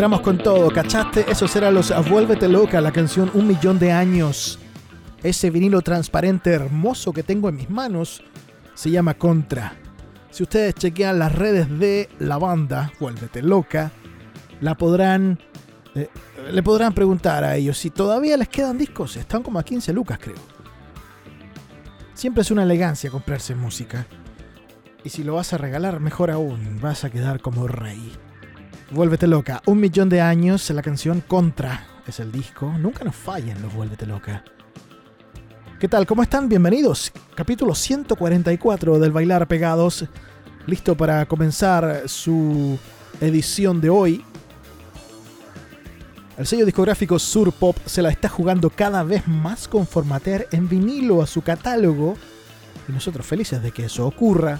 Entramos con todo, ¿cachaste? Eso será los Vuélvete Loca, la canción Un Millón de Años. Ese vinilo transparente hermoso que tengo en mis manos se llama Contra. Si ustedes chequean las redes de la banda, Vuélvete Loca, la podrán, eh, le podrán preguntar a ellos si todavía les quedan discos. Están como a 15 lucas, creo. Siempre es una elegancia comprarse música. Y si lo vas a regalar, mejor aún, vas a quedar como rey. Vuélvete loca, un millón de años, la canción Contra es el disco. Nunca nos fallen los Vuélvete loca. ¿Qué tal? ¿Cómo están? Bienvenidos. Capítulo 144 del Bailar Pegados. Listo para comenzar su edición de hoy. El sello discográfico Sur Pop se la está jugando cada vez más con formatear en vinilo a su catálogo. Y nosotros felices de que eso ocurra.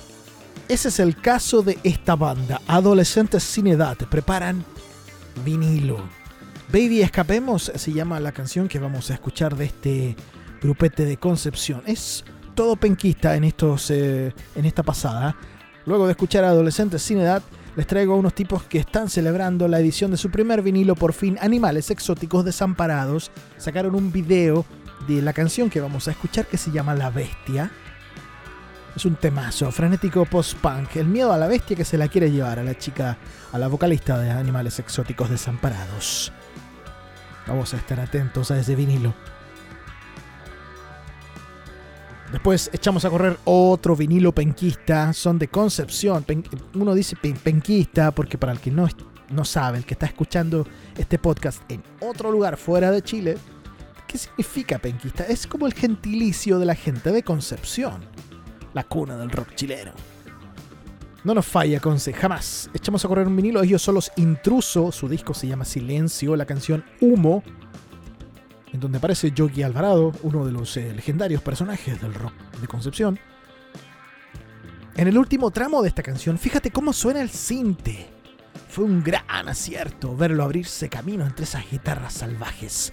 Ese es el caso de esta banda. Adolescentes sin edad preparan vinilo. Baby Escapemos se llama la canción que vamos a escuchar de este grupete de Concepción. Es todo penquista en, estos, eh, en esta pasada. Luego de escuchar a Adolescentes sin edad, les traigo a unos tipos que están celebrando la edición de su primer vinilo por fin, Animales Exóticos Desamparados. Sacaron un video de la canción que vamos a escuchar que se llama La Bestia. Es un temazo, frenético post-punk, el miedo a la bestia que se la quiere llevar a la chica, a la vocalista de Animales Exóticos Desamparados. Vamos a estar atentos a ese vinilo. Después echamos a correr otro vinilo penquista, son de Concepción. uno dice penquista porque para el que no, no sabe, el que está escuchando este podcast en otro lugar fuera de Chile, ¿qué significa penquista? Es como el gentilicio de la gente de Concepción, la cuna del rock chileno. No nos falla, Conce, jamás. Echamos a correr un vinilo, ellos son los intrusos, su disco se llama Silencio, la canción Humo en donde aparece Yogi Alvarado, uno de los eh, legendarios personajes del rock de Concepción. En el último tramo de esta canción, fíjate cómo suena el cinte. Fue un gran acierto verlo abrirse camino entre esas guitarras salvajes.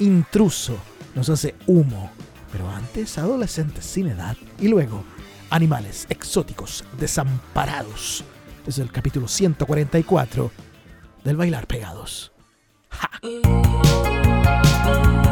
Intruso nos hace humo, pero antes adolescentes sin edad y luego animales exóticos desamparados. Es el capítulo 144 del Bailar Pegados. Bailar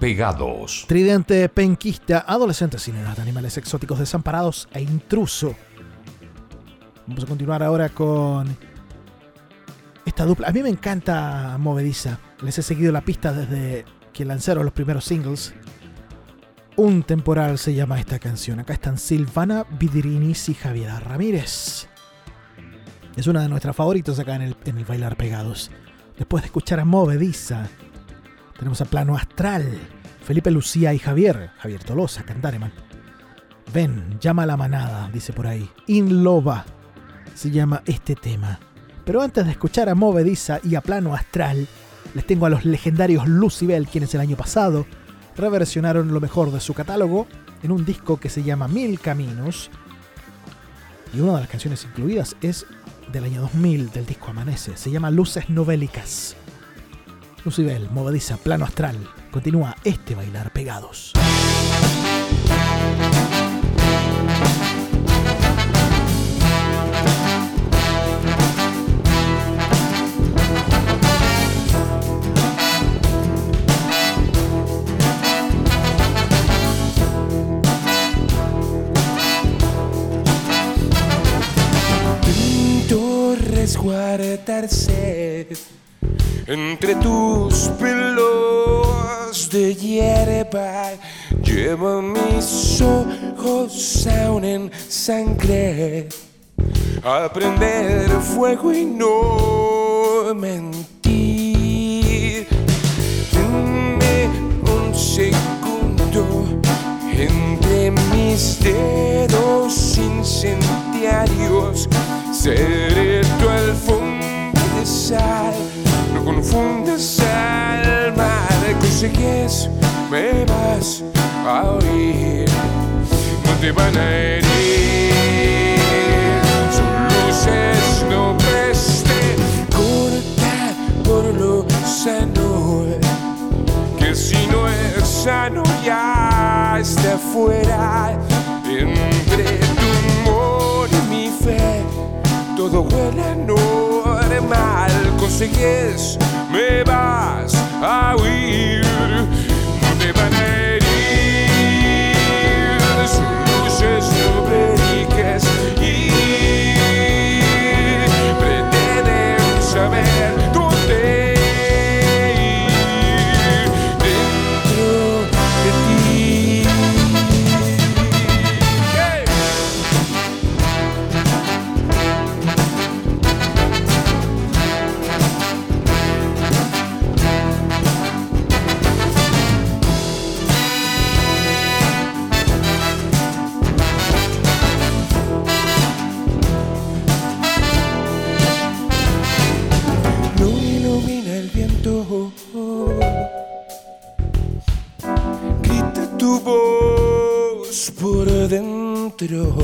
pegados. Tridente penquista, adolescentes sin edad, animales exóticos desamparados e intruso. Vamos a continuar ahora con esta dupla. A mí me encanta Movediza. Les he seguido la pista desde que lanzaron los primeros singles. Un temporal se llama esta canción. Acá están Silvana Vidirinis y Javiera Ramírez. Es una de nuestras favoritos acá en el, en el Bailar Pegados. Después de escuchar a Movediza, tenemos a Plano Astral, Felipe Lucía y Javier, Javier Tolosa, Cantareman. Ven, llama a la manada, dice por ahí. In Loba se llama este tema. Pero antes de escuchar a Movediza y a Plano Astral, les tengo a los legendarios Lucibel, quienes el año pasado reversionaron lo mejor de su catálogo en un disco que se llama Mil Caminos. Y una de las canciones incluidas es del año 2000 del disco Amanece. Se llama Luces Novélicas. Lucibel, movediza, plano astral. Continúa este bailar pegados. resguardarse entre tus pelos de hierba. Llevo mis ojos aún en sangre. A prender fuego y no mentir. Dame un segundo entre mis dedos incendiarios. Seré tu alfombra de sal. No confundas al mar. Consigues, me vas a oír. No te van a herir. Sus luces no preste. Corta por lo sano. Que si no es sano ya está fuera. Entre tu humor y mi fe todo huele normal. Consigues, vas a huir, to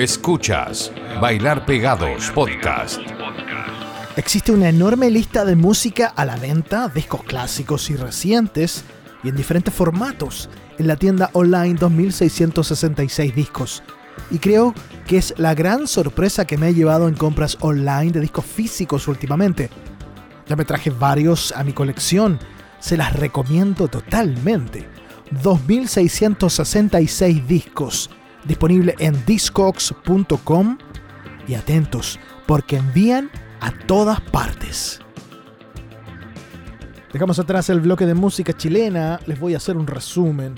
Escuchas Bailar Pegados Podcast. Existe una enorme lista de música a la venta, discos clásicos y recientes, y en diferentes formatos, en la tienda online 2666 discos. Y creo que es la gran sorpresa que me he llevado en compras online de discos físicos últimamente. Ya me traje varios a mi colección, se las recomiendo totalmente. 2666 discos, disponible en discogs.com y atentos, porque envían a todas partes. Dejamos atrás el bloque de música chilena, les voy a hacer un resumen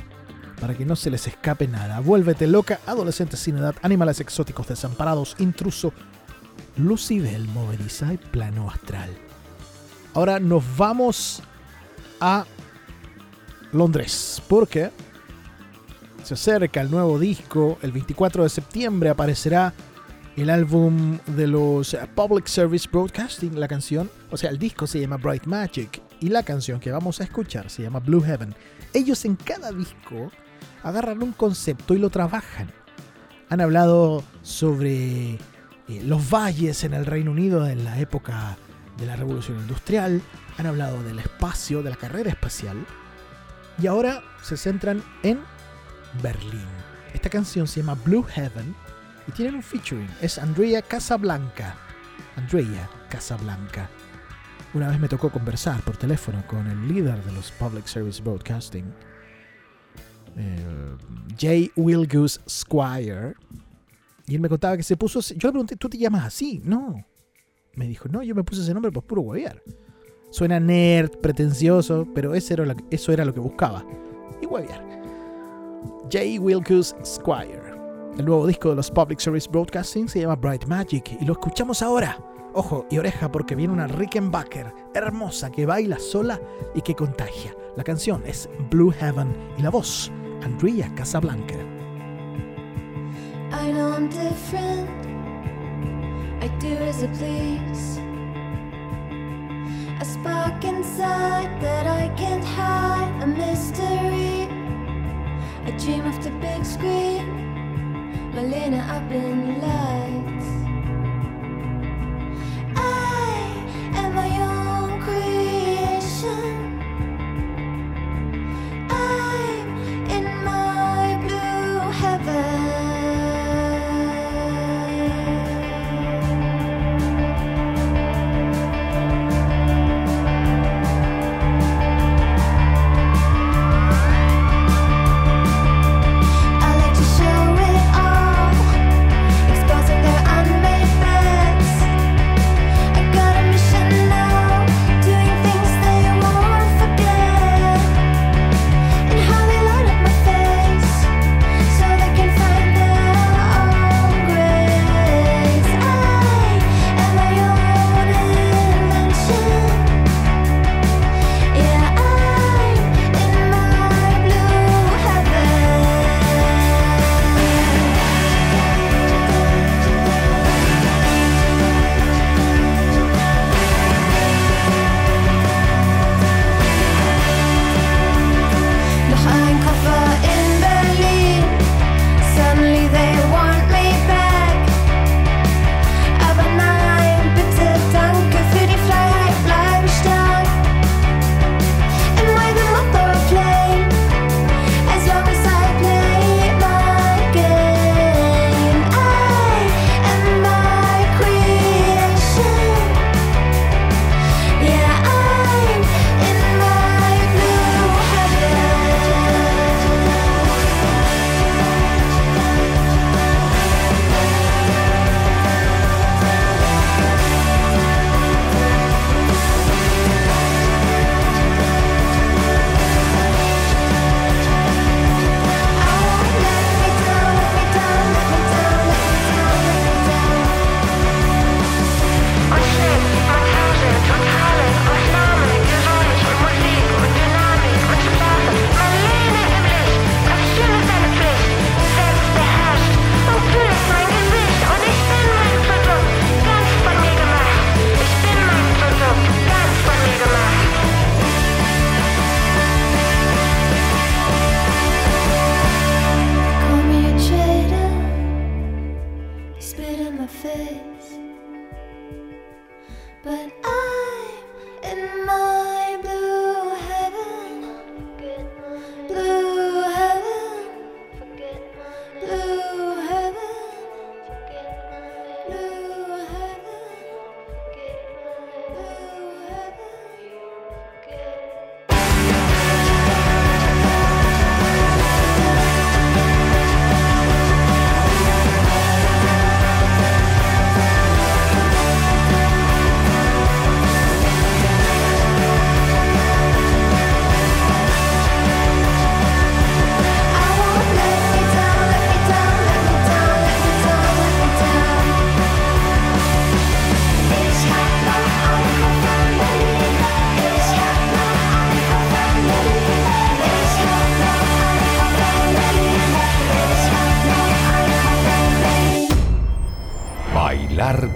para que no se les escape nada. Vuélvete loca, adolescentes sin edad, animales exóticos desamparados, intruso, Lucibel movediza y plano astral. Ahora nos vamos a Londres, porque se acerca el nuevo disco, el 24 de septiembre aparecerá el álbum de los Public Service Broadcasting, la canción, o sea, el disco se llama Bright Magic y la canción que vamos a escuchar se llama Blue Heaven. Ellos en cada disco agarran un concepto y lo trabajan. Han hablado sobre eh, los valles en el Reino Unido en la época de la Revolución Industrial, han hablado del espacio, de la carrera espacial, y ahora se centran en Berlín. Esta canción se llama Blue Heaven y tienen un featuring, es Andrea Casablanca. Andrea Casablanca. Una vez me tocó conversar por teléfono con el líder de los Public Service Broadcasting, eh, J. Wilgus Squire, y él me contaba que se puso. Yo le pregunté, ¿tú te llamas así? No. Me dijo, no, yo me puse ese nombre por puro huevear. Suena nerd, pretencioso, pero ese era lo eso era lo que buscaba. Y huevear. J. Wilkus Squire. El nuevo disco de los Public Service Broadcasting se llama Bright Magic y lo escuchamos ahora. Ojo y oreja porque viene una Rickenbacker hermosa que baila sola y que contagia. La canción es Blue Heaven y la voz, Andrea Casablanca. I know I'm different. I do as I please. A spark inside that I can't hide, a mystery. Dream of the big screen, Malena up in lights.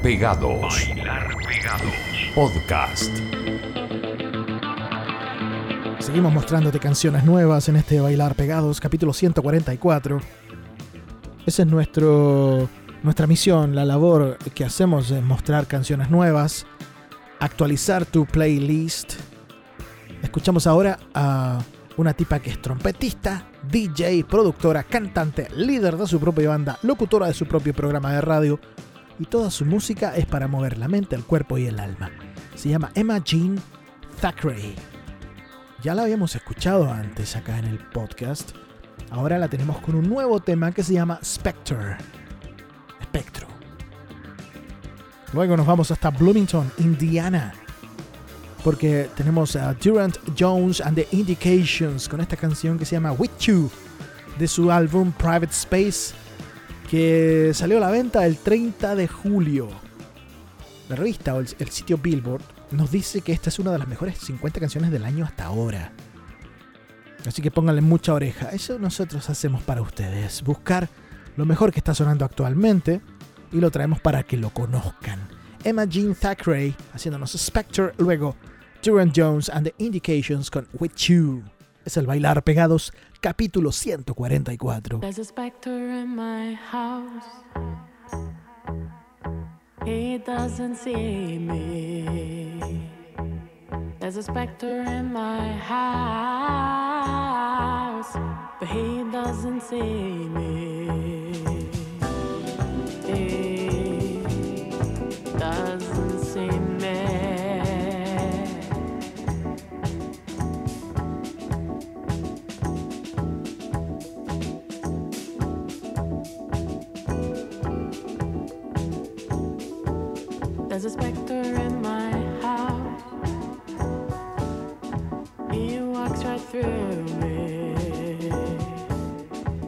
Bailar Pegados. Podcast. Seguimos mostrándote canciones nuevas en este Bailar Pegados, capítulo 144. Esa es nuestro, nuestra misión, la labor que hacemos es mostrar canciones nuevas, actualizar tu playlist. Escuchamos ahora a una tipa que es trompetista, DJ, productora, cantante, líder de su propia banda, locutora de su propio programa de radio y toda su música es para mover la mente, el cuerpo y el alma. Se llama Emma Jean Thackeray. Ya la habíamos escuchado antes acá en el podcast. Ahora la tenemos con un nuevo tema que se llama Spectre. Espectro. Luego nos vamos hasta Bloomington, Indiana. Porque tenemos a Durant Jones and the Indications con esta canción que se llama With You de su álbum Private Space que salió a la venta el 30 de julio. La revista o el, sitio Billboard nos dice que esta es una de las mejores 50 canciones del año hasta ahora. Así que pónganle mucha oreja. Eso nosotros hacemos para ustedes. Buscar lo mejor que está sonando actualmente y lo traemos para que lo conozcan. Emma Jean Thackeray haciéndonos Spectre, luego Duran Jones and the Indications con With You. Es el Bailar Pegados, capítulo 144. There's a specter in my house. He doesn't see me. There's a specter in my house, but he doesn't see me. Doesn't a specter in my house. He walks right through me.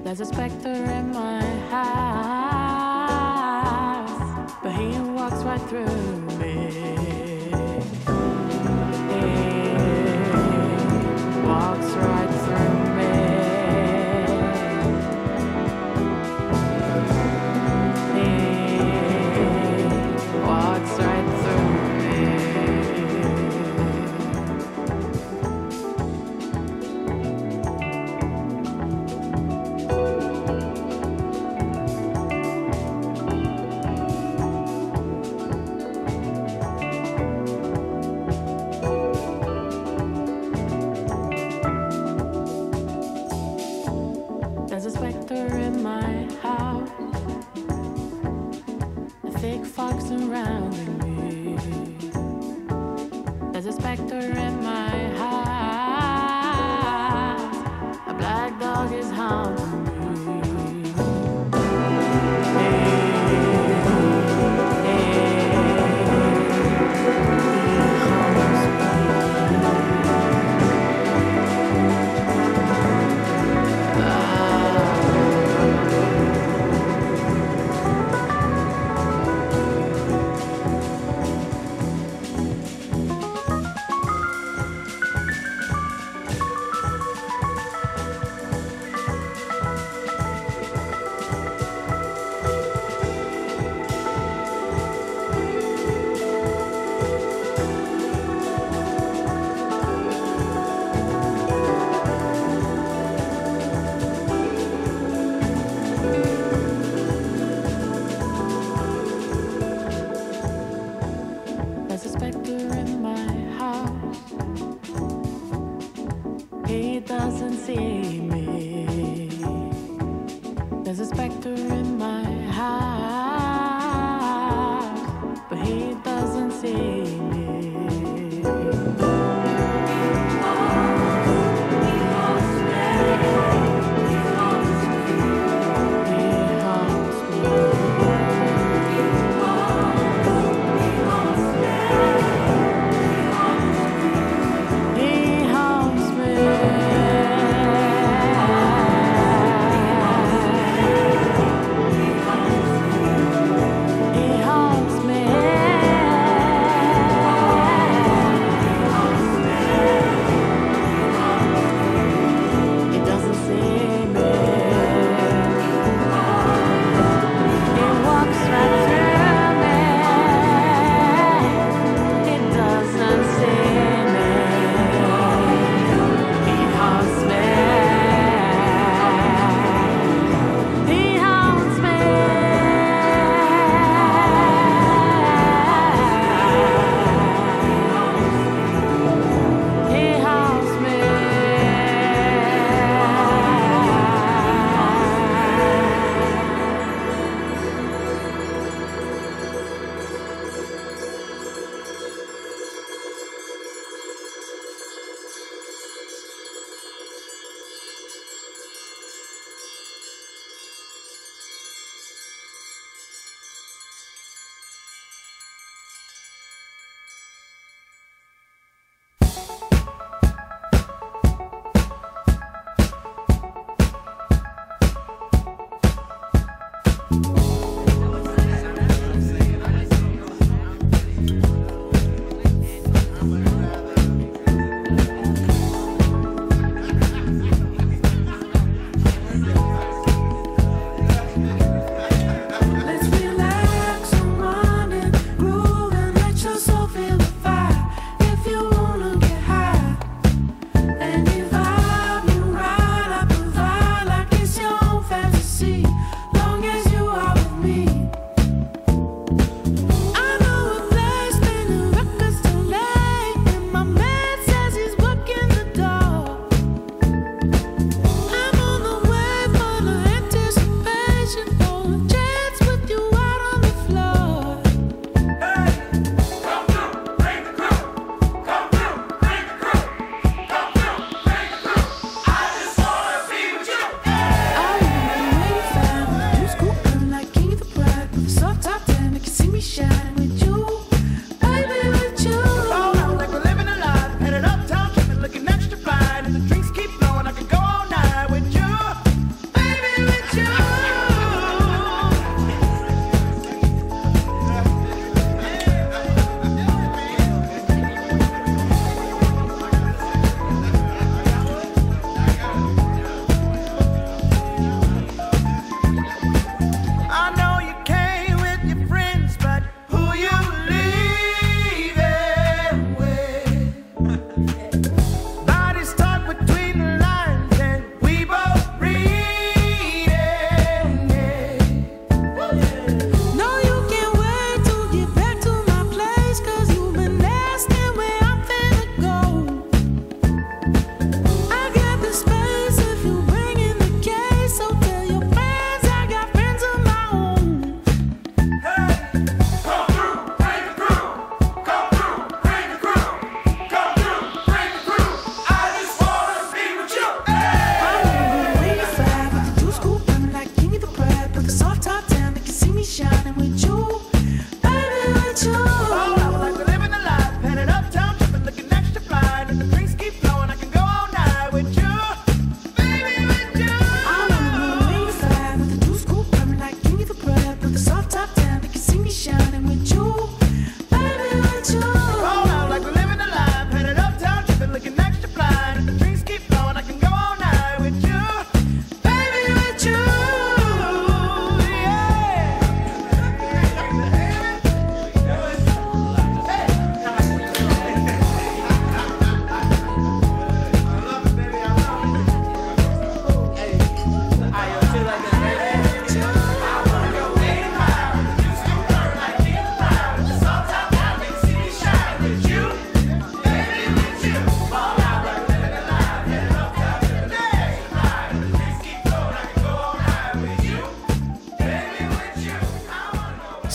There's a specter in my house, but he walks right through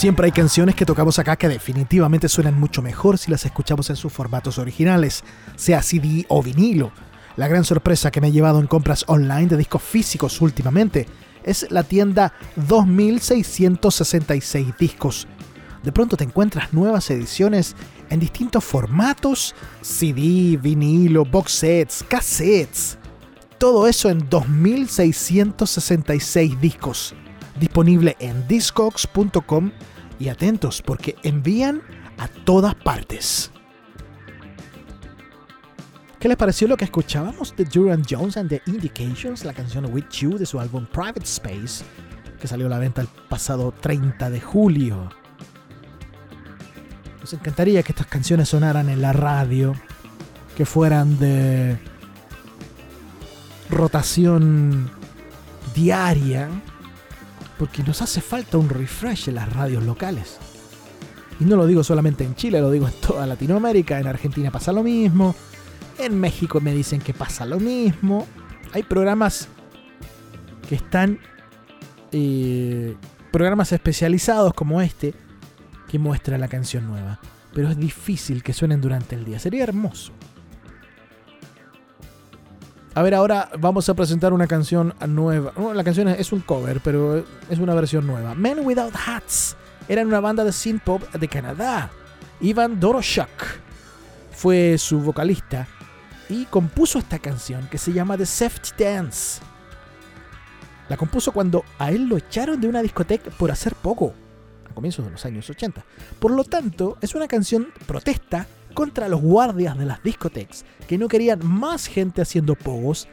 Siempre hay canciones que tocamos acá que definitivamente suenan mucho mejor si las escuchamos en sus formatos originales, sea CD o vinilo. La gran sorpresa que me he llevado en compras online de discos físicos últimamente es la tienda 2666 discos. De pronto te encuentras nuevas ediciones en distintos formatos, CD, vinilo, box sets, cassettes. Todo eso en 2666 discos. Disponible en discogs.com y atentos porque envían a todas partes. ¿Qué les pareció lo que escuchábamos de Duran Jones and the Indications, la canción With You de su álbum Private Space, que salió a la venta el pasado 30 de julio? Nos encantaría que estas canciones sonaran en la radio, que fueran de rotación diaria, porque nos hace falta un refresh en las radios locales. Y no lo digo solamente en Chile, lo digo en toda Latinoamérica, en Argentina pasa lo mismo, en México me dicen que pasa lo mismo. Hay programas que están, eh, programas especializados como este, que muestran la canción nueva. Pero es difícil que suenen durante el día, sería hermoso. A ver, ahora vamos a presentar una canción nueva. La canción es un cover, pero es una versión nueva. Men Without Hats eran una banda de synth pop de Canadá. Ivan Doroshak fue su vocalista y compuso esta canción que se llama The Safety Dance. La compuso cuando a él lo echaron de una discoteca por hacer poco, a comienzos de los años 80. Por lo tanto, es una canción protesta contra los guardias de las discotecas que no querían más gente haciendo pogos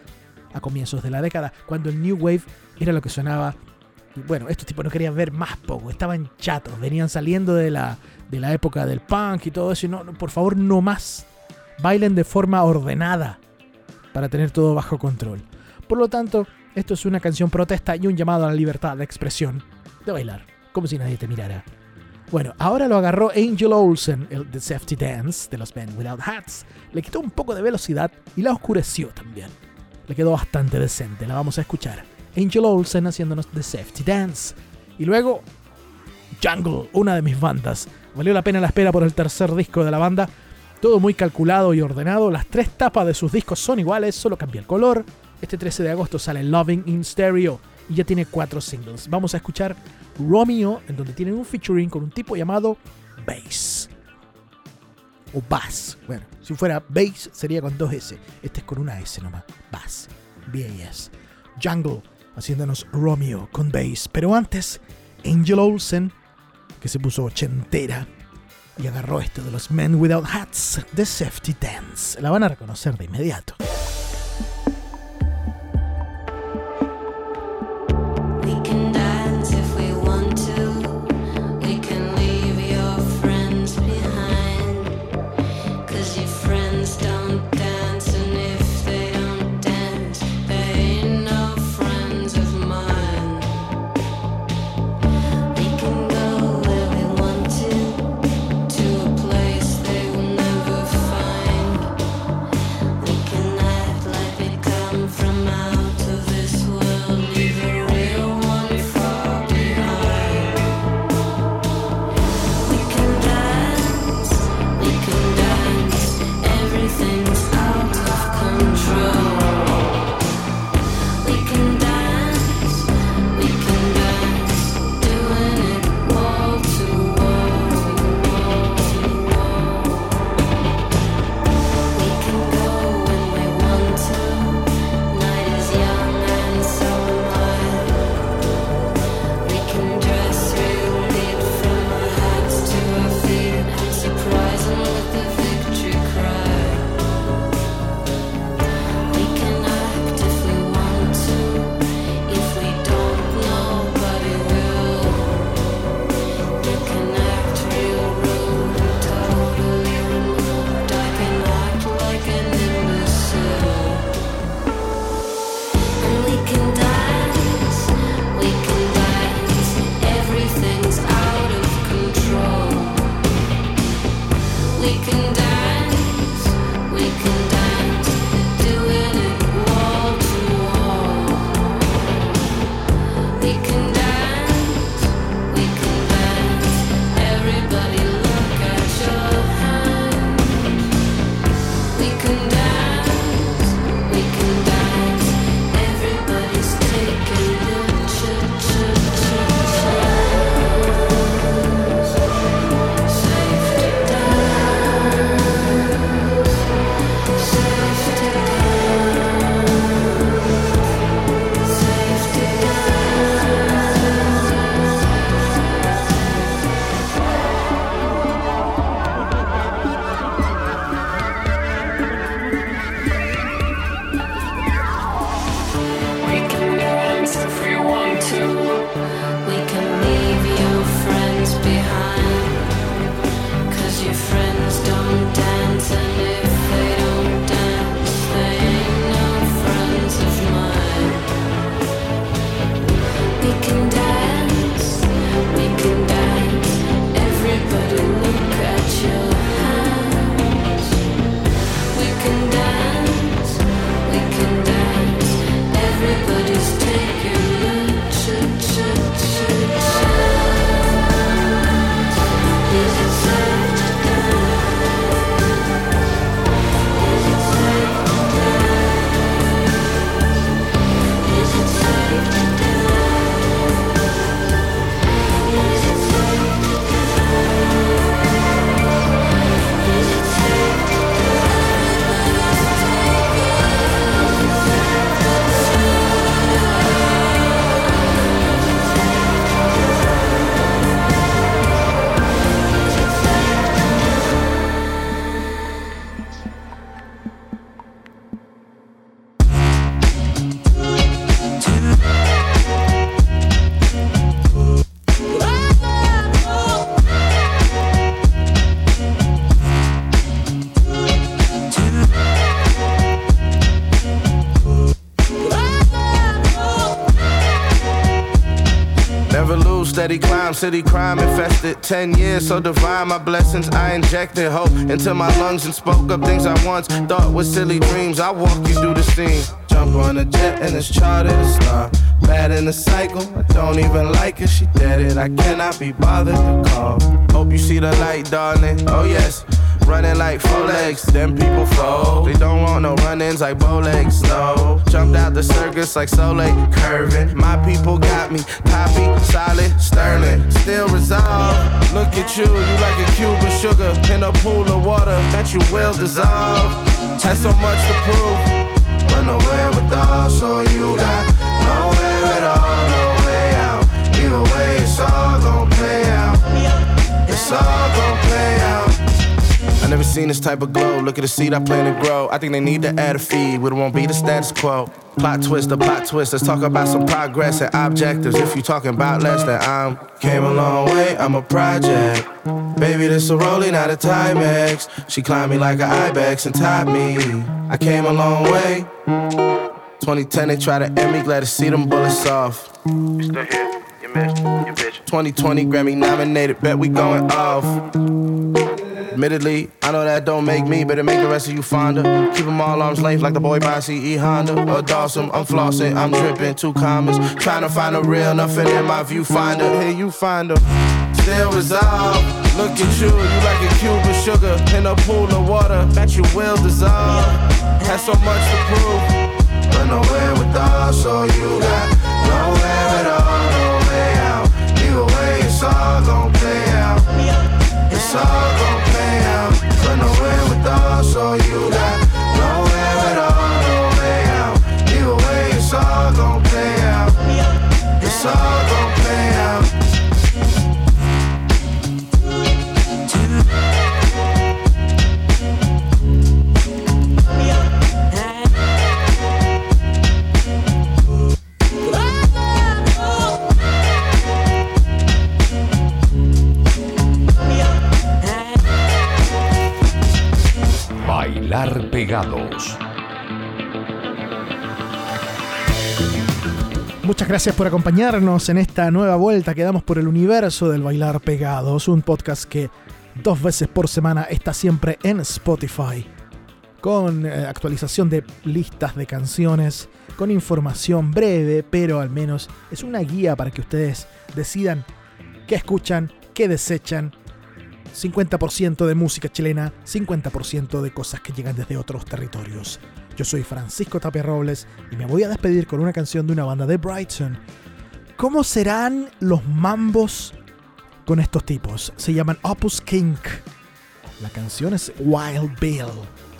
a comienzos de la década, cuando el New Wave era lo que sonaba. Bueno, estos tipos no querían ver más pogo, estaban chatos, venían saliendo de la, de la época del punk y todo eso, y no, por favor, no más. Bailen de forma ordenada para tener todo bajo control. Por lo tanto, esto es una canción protesta y un llamado a la libertad de expresión, de bailar, como si nadie te mirara. Bueno, ahora lo agarró Angel Olsen, el The Safety Dance de los Men Without Hats. Le quitó un poco de velocidad y la oscureció también. Le quedó bastante decente, la vamos a escuchar. Angel Olsen haciéndonos The Safety Dance. Y luego, Jungle, una de mis bandas. Valió la pena la espera por el tercer disco de la banda. Todo muy calculado y ordenado. Las tres tapas de sus discos son iguales, solo cambia el color. Este 13 de agosto sale Loving in Stereo y ya tiene cuatro singles. Vamos a escuchar Romeo, en donde tienen un featuring con un tipo llamado Bass. O Bass. Bueno, si fuera Bass sería con dos S. Este es con una S nomás. Bass. B-A-S. Jungle haciéndonos Romeo con Bass. Pero antes, Angel Olsen, que se puso ochentera y agarró esto de los Men Without Hats, The Safety Dance. La van a reconocer de inmediato. City crime infested. Ten years, so divine, my blessings. I injected hope into my lungs and spoke up things I once thought were silly dreams. I walk you through the scene. Jump on a jet and it's charted a star. Bad in the cycle, I don't even like her, she dead it. I cannot be bothered to call. Hope you see the light, darling. Oh, yes. Running like four legs, then people fold. They don't want no run ins like bow legs, no. Jumped out the circus like Soleil, curving. My people got me, Poppy, solid, sterling. Still resolved. Look at you, you like a cube of sugar in a pool of water that you will dissolve. Had so much to prove, but nowhere with all, so you got nowhere seen this type of glow. Look at the seed I plan to grow. I think they need to add a feed, but it won't be the status quo. Plot twist, the plot twist. Let's talk about some progress and objectives. If you talking about less than I'm came a long way. I'm a project. Baby, this a rolling out of Timex. She climbed me like an ibex and tied me. I came a long way. 2010, they try to end me. Glad to see them bullets off. You still here? You missed. You bitch. 2020 Grammy nominated. Bet we going off. Admittedly, I know that don't make me, but it make the rest of you fonder. Keep them all arms length like the boy by CE Honda. Or Dawson, I'm flossing, I'm dripping, two commas. Trying to find a real, nothing in my viewfinder. Here you find her. Still resolved. Look at you, you like a cube of sugar in a pool of water that you will dissolve. Had so much to prove, but nowhere with all, so you got nowhere at all, no way out. Either way, it's all gon' play out. It's all gon' so you got nowhere at all, no way out. Either way, it's all gon' play out. It's all Bailar Pegados. Muchas gracias por acompañarnos en esta nueva vuelta que damos por el universo del Bailar Pegados, un podcast que dos veces por semana está siempre en Spotify, con eh, actualización de listas de canciones, con información breve, pero al menos es una guía para que ustedes decidan qué escuchan, qué desechan. 50% de música chilena, 50% de cosas que llegan desde otros territorios. Yo soy Francisco Tapia Robles y me voy a despedir con una canción de una banda de Brighton. ¿Cómo serán los mambos con estos tipos? Se llaman Opus Kink. La canción es Wild Bill.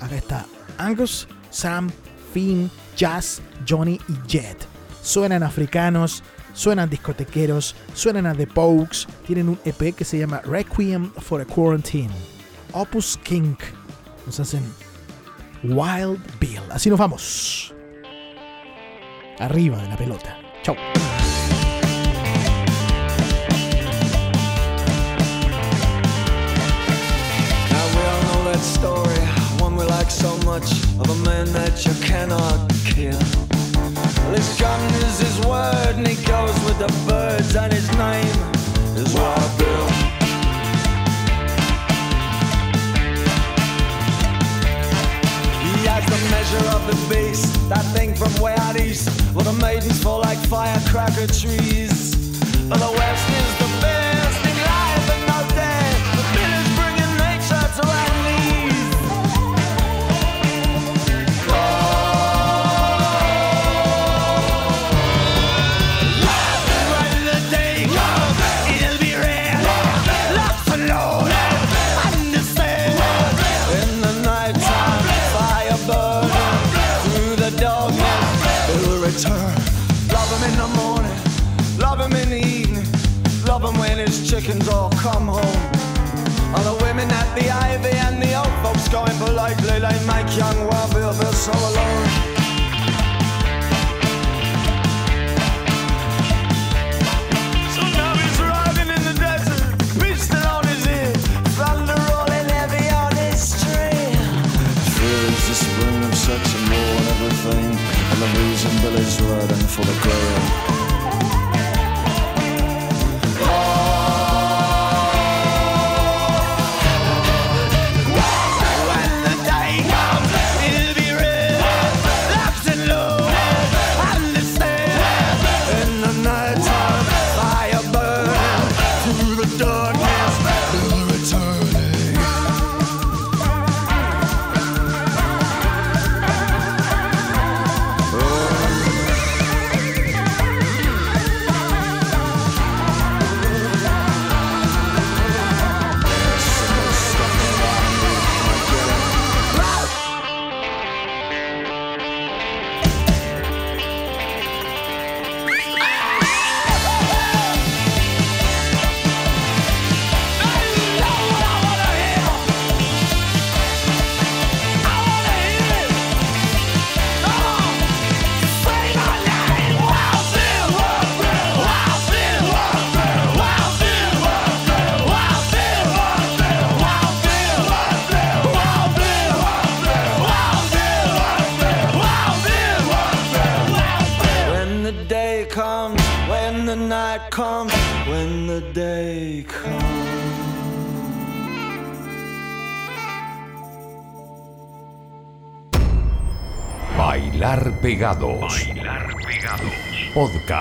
Acá está Angus, Sam, Finn, Jazz, Johnny y Jet. Suenan africanos, suenan discotequeros, suenan a The Pokes. Tienen un EP que se llama Requiem for a Quarantine. Opus Kink. Nos hacen Wild Bill. Así nos vamos. Arriba de la pelota. Chau. Story, one we like so much, of a man that you cannot kill. Gun is his word, and he goes with the birds, and his name is Wild Bill. He has the measure of the beast, that thing from way out east, where the maidens fall like firecracker trees. But the West is the chickens all come home. All the women at the Ivy and the old folks going politely, they make young Wabi feel so alone. Such a more and everything, and the reason Billy's riding for the glory. Bailar Pegados. Podcast.